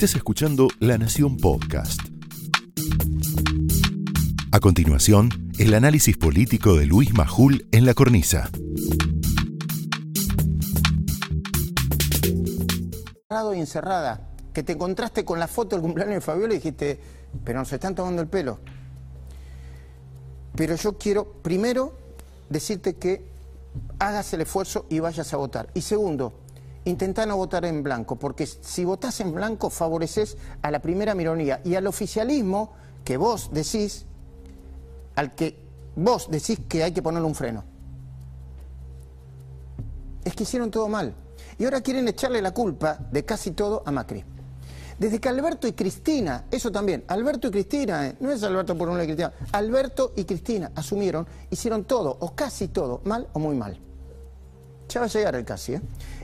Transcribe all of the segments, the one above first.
Estás escuchando La Nación Podcast. A continuación, el análisis político de Luis Majul en la cornisa. Y encerrada, que te encontraste con la foto del cumpleaños de Fabiola y dijiste, pero nos están tomando el pelo. Pero yo quiero primero decirte que hagas el esfuerzo y vayas a votar. Y segundo, intenta no votar en blanco, porque si votás en blanco favoreces a la primera minoría y al oficialismo que vos decís, al que vos decís que hay que ponerle un freno. Es que hicieron todo mal. Y ahora quieren echarle la culpa de casi todo a Macri. Desde que Alberto y Cristina, eso también, Alberto y Cristina, eh, no es Alberto por una y Cristina, Alberto y Cristina asumieron, hicieron todo, o casi todo, mal o muy mal. Ya va a llegar el casi, ¿eh?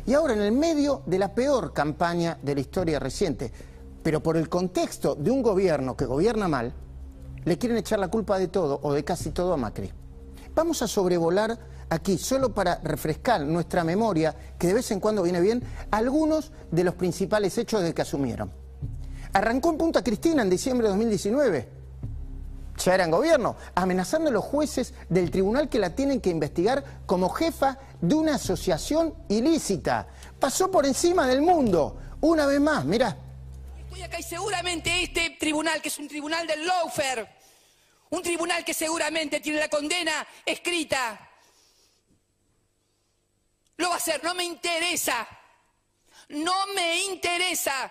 Y ahora en el medio de la peor campaña de la historia reciente, pero por el contexto de un gobierno que gobierna mal, le quieren echar la culpa de todo o de casi todo a Macri. Vamos a sobrevolar aquí, solo para refrescar nuestra memoria, que de vez en cuando viene bien, algunos de los principales hechos de que asumieron. Arrancó en Punta Cristina en diciembre de 2019. Ya era en gobierno, amenazando a los jueces del tribunal que la tienen que investigar como jefa de una asociación ilícita. Pasó por encima del mundo. Una vez más, mirá. Estoy acá y seguramente este tribunal, que es un tribunal del lawfare, un tribunal que seguramente tiene la condena escrita, lo va a hacer. No me interesa. No me interesa.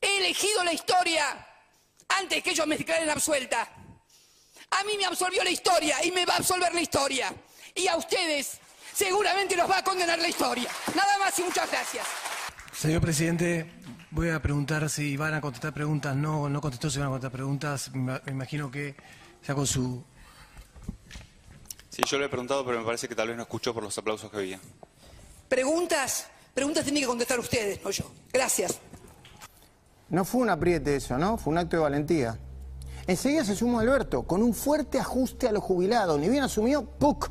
He elegido la historia antes que ellos me declaren absuelta. A mí me absolvió la historia y me va a absolver la historia. Y a ustedes seguramente los va a condenar la historia. Nada más y muchas gracias. Señor presidente, voy a preguntar si van a contestar preguntas. No, no contestó si van a contestar preguntas. Me imagino que ya con su... Sí, yo le he preguntado, pero me parece que tal vez no escuchó por los aplausos que había. Preguntas, preguntas tienen que contestar ustedes, no yo. Gracias. No fue un apriete eso, ¿no? Fue un acto de valentía. Enseguida se sumó Alberto con un fuerte ajuste a los jubilados. Ni bien asumió, ¡puc!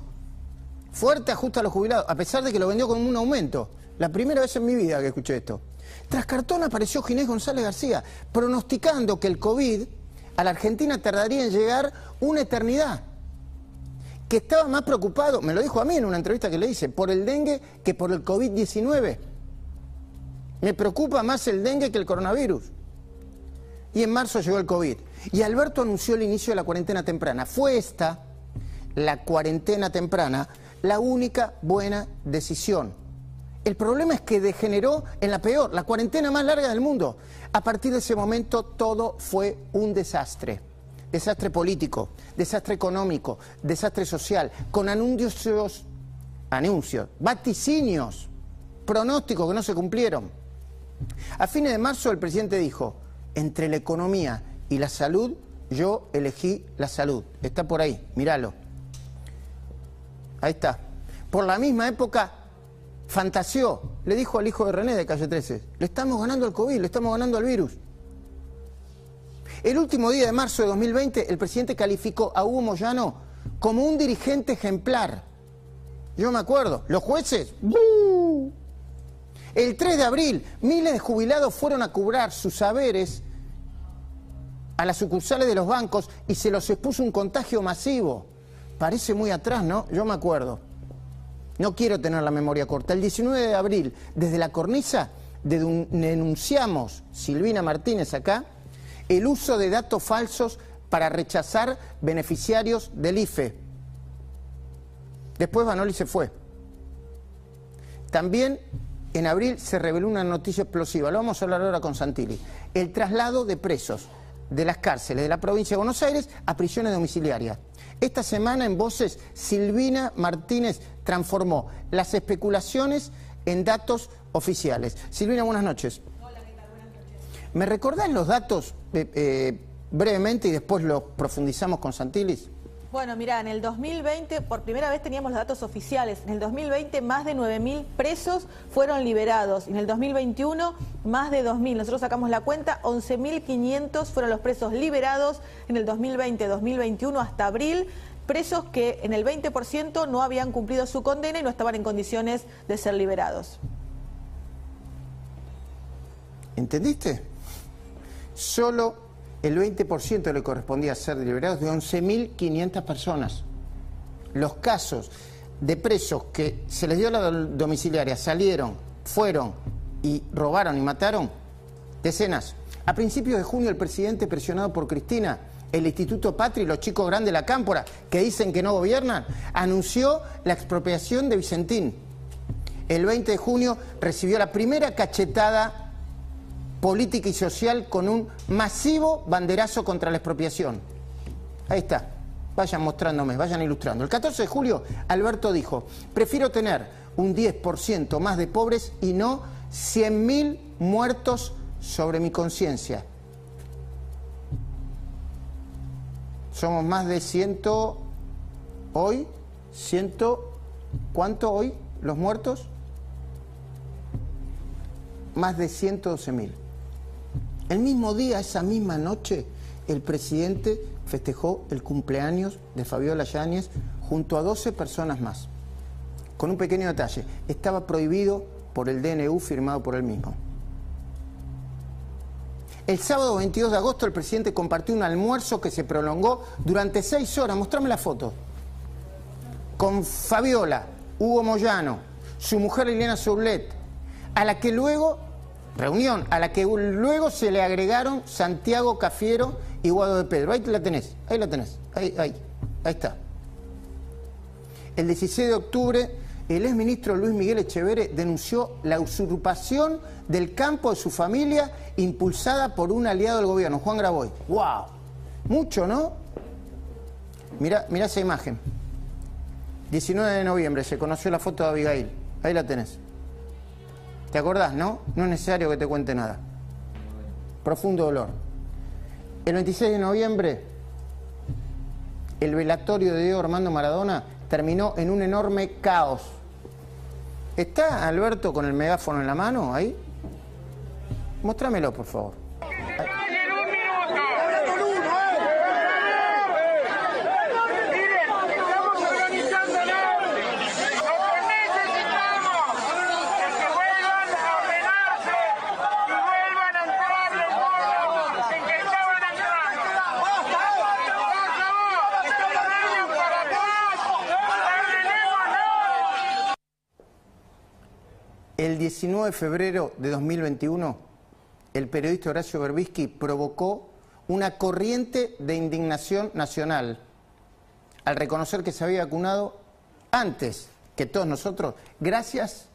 Fuerte ajuste a los jubilados, a pesar de que lo vendió con un aumento. La primera vez en mi vida que escuché esto. Tras cartón apareció Ginés González García, pronosticando que el COVID a la Argentina tardaría en llegar una eternidad. Que estaba más preocupado, me lo dijo a mí en una entrevista que le hice, por el dengue que por el COVID-19. Me preocupa más el dengue que el coronavirus. Y en marzo llegó el COVID. Y Alberto anunció el inicio de la cuarentena temprana. Fue esta, la cuarentena temprana, la única buena decisión. El problema es que degeneró en la peor, la cuarentena más larga del mundo. A partir de ese momento todo fue un desastre. Desastre político, desastre económico, desastre social, con anuncios, anuncios, vaticinios, pronósticos que no se cumplieron. A fines de marzo el presidente dijo, entre la economía y la salud, yo elegí la salud. Está por ahí, míralo. Ahí está. Por la misma época fantaseó, le dijo al hijo de René de Calle 13, le estamos ganando al COVID, le estamos ganando al virus. El último día de marzo de 2020, el presidente calificó a Hugo Moyano como un dirigente ejemplar. Yo me acuerdo, los jueces, el 3 de abril, miles de jubilados fueron a cobrar sus saberes a las sucursales de los bancos y se los expuso un contagio masivo. Parece muy atrás, ¿no? Yo me acuerdo. No quiero tener la memoria corta. El 19 de abril, desde la cornisa, denunciamos, Silvina Martínez acá, el uso de datos falsos para rechazar beneficiarios del IFE. Después Banoli se fue. También en abril se reveló una noticia explosiva, lo vamos a hablar ahora con Santilli, el traslado de presos de las cárceles de la provincia de Buenos Aires a prisiones domiciliarias. Esta semana en Voces, Silvina Martínez transformó las especulaciones en datos oficiales. Silvina, buenas noches. Hola, Buenas noches. ¿Me recordás los datos eh, eh, brevemente y después los profundizamos con Santilis? Bueno, mira, en el 2020 por primera vez teníamos los datos oficiales. En el 2020 más de 9.000 presos fueron liberados. En el 2021 más de 2.000. Nosotros sacamos la cuenta, 11.500 fueron los presos liberados en el 2020-2021 hasta abril. Presos que en el 20% no habían cumplido su condena y no estaban en condiciones de ser liberados. ¿Entendiste? Solo el 20% le correspondía ser liberados de 11.500 personas. Los casos de presos que se les dio la domiciliaria salieron, fueron y robaron y mataron, decenas. A principios de junio el presidente presionado por Cristina el Instituto Patri, los chicos grandes de la Cámpora, que dicen que no gobiernan, anunció la expropiación de Vicentín. El 20 de junio recibió la primera cachetada política y social con un masivo banderazo contra la expropiación. Ahí está. Vayan mostrándome, vayan ilustrando. El 14 de julio, Alberto dijo, prefiero tener un 10% más de pobres y no 100.000 muertos sobre mi conciencia. Somos más de ciento, hoy, ciento, ¿cuánto hoy los muertos? Más de 112 mil. El mismo día, esa misma noche, el presidente festejó el cumpleaños de Fabiola Yáñez junto a 12 personas más. Con un pequeño detalle, estaba prohibido por el DNU firmado por él mismo. El sábado 22 de agosto el presidente compartió un almuerzo que se prolongó durante seis horas. Mostrame la foto. Con Fabiola, Hugo Moyano, su mujer Elena Soublet, a la que luego, reunión, a la que luego se le agregaron Santiago Cafiero y Guado de Pedro. Ahí la tenés, ahí la tenés, ahí, ahí, ahí está. El 16 de octubre el exministro Luis Miguel Echeverre denunció la usurpación del campo de su familia impulsada por un aliado del gobierno, Juan Graboy. ¡Wow! Mucho, ¿no? Mira, mira esa imagen. 19 de noviembre se conoció la foto de Abigail. Ahí la tenés. ¿Te acordás, no? No es necesario que te cuente nada. Profundo dolor. El 26 de noviembre, el velatorio de Diego Armando Maradona terminó en un enorme caos ¿Está Alberto con el megáfono en la mano ahí? Mostrámelo, por favor. El 19 de febrero de 2021, el periodista Horacio Berbisky provocó una corriente de indignación nacional al reconocer que se había vacunado antes que todos nosotros, gracias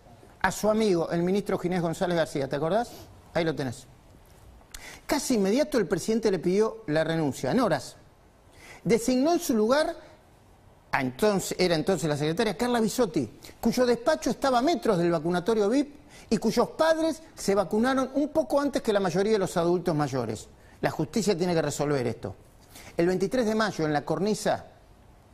a su amigo, el ministro Ginés González García. ¿Te acordás? Ahí lo tenés. Casi inmediato el presidente le pidió la renuncia, en horas. Designó en su lugar entonces, era entonces la secretaria Carla Bisotti, cuyo despacho estaba a metros del vacunatorio VIP y cuyos padres se vacunaron un poco antes que la mayoría de los adultos mayores. La justicia tiene que resolver esto. El 23 de mayo, en la cornisa,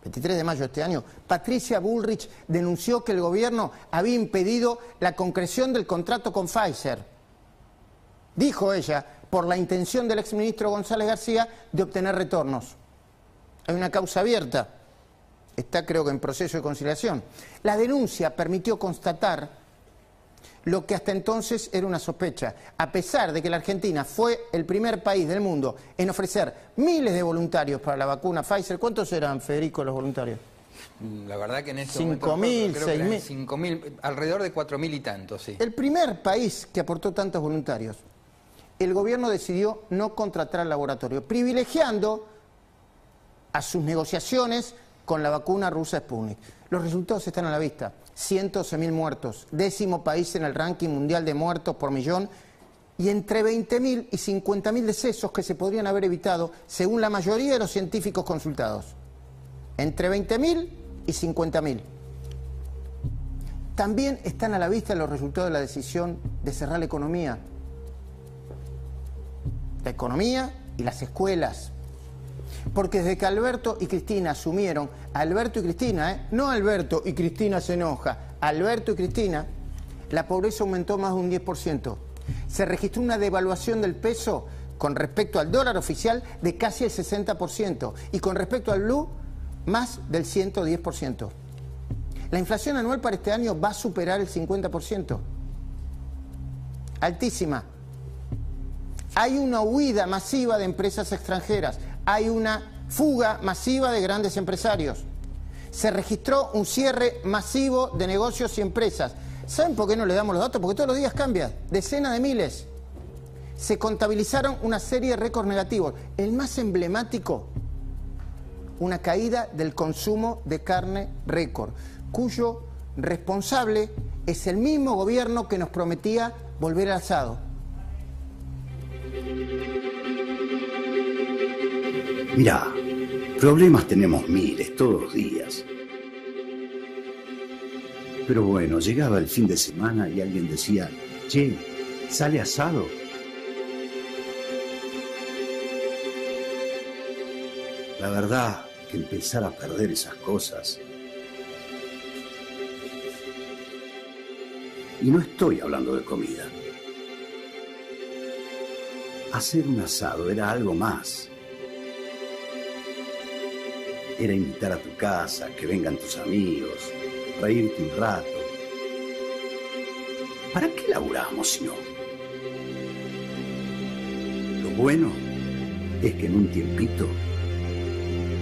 23 de mayo de este año, Patricia Bullrich denunció que el gobierno había impedido la concreción del contrato con Pfizer. Dijo ella, por la intención del exministro González García de obtener retornos. Hay una causa abierta está creo que en proceso de conciliación. La denuncia permitió constatar lo que hasta entonces era una sospecha, a pesar de que la Argentina fue el primer país del mundo en ofrecer miles de voluntarios para la vacuna Pfizer. ¿Cuántos eran, Federico, los voluntarios? La verdad que en este 5.000, 6.000. 5.000, alrededor de 4.000 y tantos, sí. El primer país que aportó tantos voluntarios. El gobierno decidió no contratar al laboratorio, privilegiando a sus negociaciones con la vacuna rusa Sputnik. Los resultados están a la vista. 111.000 muertos, décimo país en el ranking mundial de muertos por millón y entre 20.000 y 50.000 decesos que se podrían haber evitado según la mayoría de los científicos consultados. Entre 20.000 y 50.000. También están a la vista los resultados de la decisión de cerrar la economía. La economía y las escuelas, porque desde que Alberto y Cristina asumieron, Alberto y Cristina, ¿eh? no Alberto y Cristina se enoja, Alberto y Cristina, la pobreza aumentó más de un 10%. Se registró una devaluación del peso con respecto al dólar oficial de casi el 60% y con respecto al blue más del 110%. La inflación anual para este año va a superar el 50%. Altísima. hay una huida masiva de empresas extranjeras, hay una fuga masiva de grandes empresarios. Se registró un cierre masivo de negocios y empresas. ¿Saben por qué no le damos los datos? Porque todos los días cambian, decenas de miles. Se contabilizaron una serie de récords negativos. El más emblemático, una caída del consumo de carne récord, cuyo responsable es el mismo gobierno que nos prometía volver al asado. Mirá, problemas tenemos miles todos los días. Pero bueno, llegaba el fin de semana y alguien decía, che, sale asado. La verdad que empezar a perder esas cosas. Y no estoy hablando de comida. Hacer un asado era algo más era invitar a tu casa, que vengan tus amigos, reírte un rato. ¿Para qué laburamos si no? Lo bueno es que en un tiempito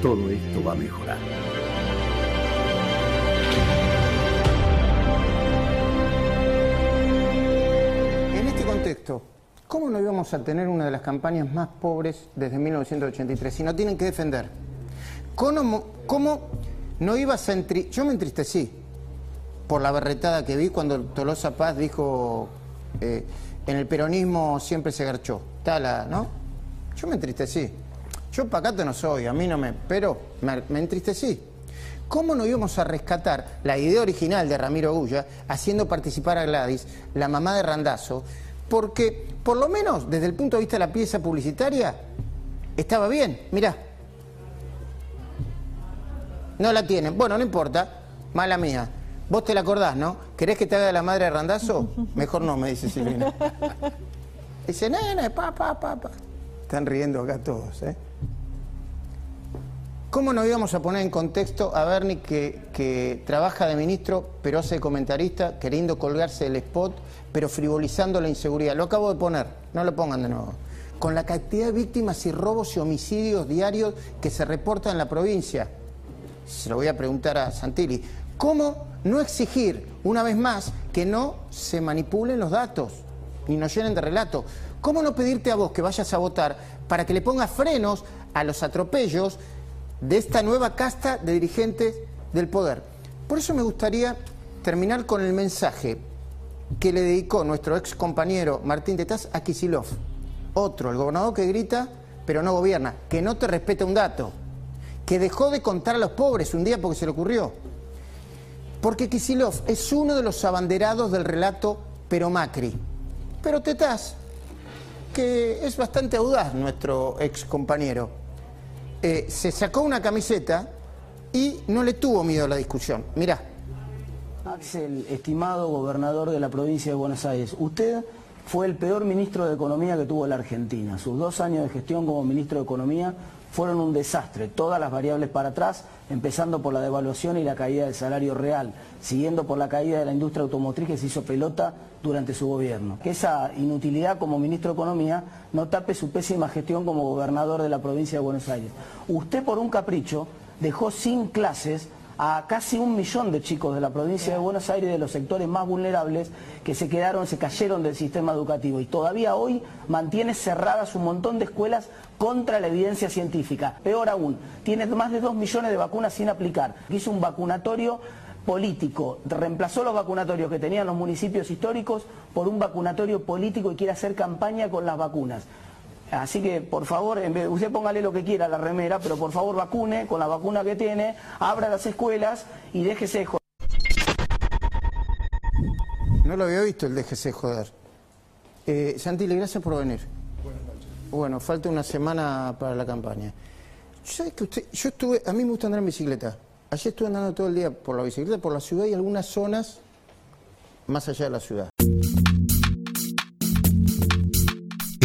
todo esto va a mejorar. En este contexto, ¿cómo no íbamos a tener una de las campañas más pobres desde 1983 si no tienen que defender? ¿Cómo, no ibas a entri Yo me entristecí por la berretada que vi cuando Tolosa Paz dijo eh, en el peronismo siempre se garchó. Tala, ¿no? Yo me entristecí. Yo pacato no soy, a mí no me... Pero me, me entristecí. ¿Cómo no íbamos a rescatar la idea original de Ramiro Gulla haciendo participar a Gladys, la mamá de Randazo? Porque, por lo menos desde el punto de vista de la pieza publicitaria, estaba bien. Mirá, no la tienen. Bueno, no importa. Mala mía. Vos te la acordás, ¿no? ¿Querés que te haga la madre de Randazo? Mejor no, me dice Silvina. Dice, nene, pa, pa, pa, pa. Están riendo acá todos, ¿eh? ¿Cómo nos íbamos a poner en contexto a Bernie que, que trabaja de ministro, pero hace comentarista, queriendo colgarse el spot, pero frivolizando la inseguridad? Lo acabo de poner, no lo pongan de nuevo. Con la cantidad de víctimas y robos y homicidios diarios que se reportan en la provincia se lo voy a preguntar a Santilli, ¿cómo no exigir, una vez más, que no se manipulen los datos ni nos llenen de relato? ¿Cómo no pedirte a vos que vayas a votar para que le pongas frenos a los atropellos de esta nueva casta de dirigentes del poder? Por eso me gustaría terminar con el mensaje que le dedicó nuestro ex compañero Martín Tetaz a Kisilov. Otro, el gobernador que grita, pero no gobierna, que no te respeta un dato que dejó de contar a los pobres un día porque se le ocurrió. Porque Kisilov es uno de los abanderados del relato pero Macri. Pero Tetaz, que es bastante audaz nuestro ex compañero, eh, se sacó una camiseta y no le tuvo miedo a la discusión. Mirá. Axel, estimado gobernador de la provincia de Buenos Aires, usted fue el peor ministro de Economía que tuvo la Argentina. Sus dos años de gestión como ministro de Economía fueron un desastre, todas las variables para atrás, empezando por la devaluación y la caída del salario real, siguiendo por la caída de la industria automotriz que se hizo pelota durante su gobierno. Que esa inutilidad como ministro de Economía no tape su pésima gestión como gobernador de la provincia de Buenos Aires. Usted por un capricho dejó sin clases a casi un millón de chicos de la provincia de Buenos Aires, de los sectores más vulnerables, que se quedaron, se cayeron del sistema educativo. Y todavía hoy mantiene cerradas un montón de escuelas contra la evidencia científica. Peor aún, tiene más de dos millones de vacunas sin aplicar. Hizo un vacunatorio político, reemplazó los vacunatorios que tenían los municipios históricos por un vacunatorio político y quiere hacer campaña con las vacunas. Así que, por favor, usted póngale lo que quiera a la remera, pero por favor vacune con la vacuna que tiene, abra las escuelas y déjese de joder. No lo había visto el déjese de joder. Eh, Santilli, gracias por venir. Bueno, falta una semana para la campaña. ¿Sabes que usted, yo estuve, a mí me gusta andar en bicicleta. Ayer estuve andando todo el día por la bicicleta, por la ciudad y algunas zonas más allá de la ciudad.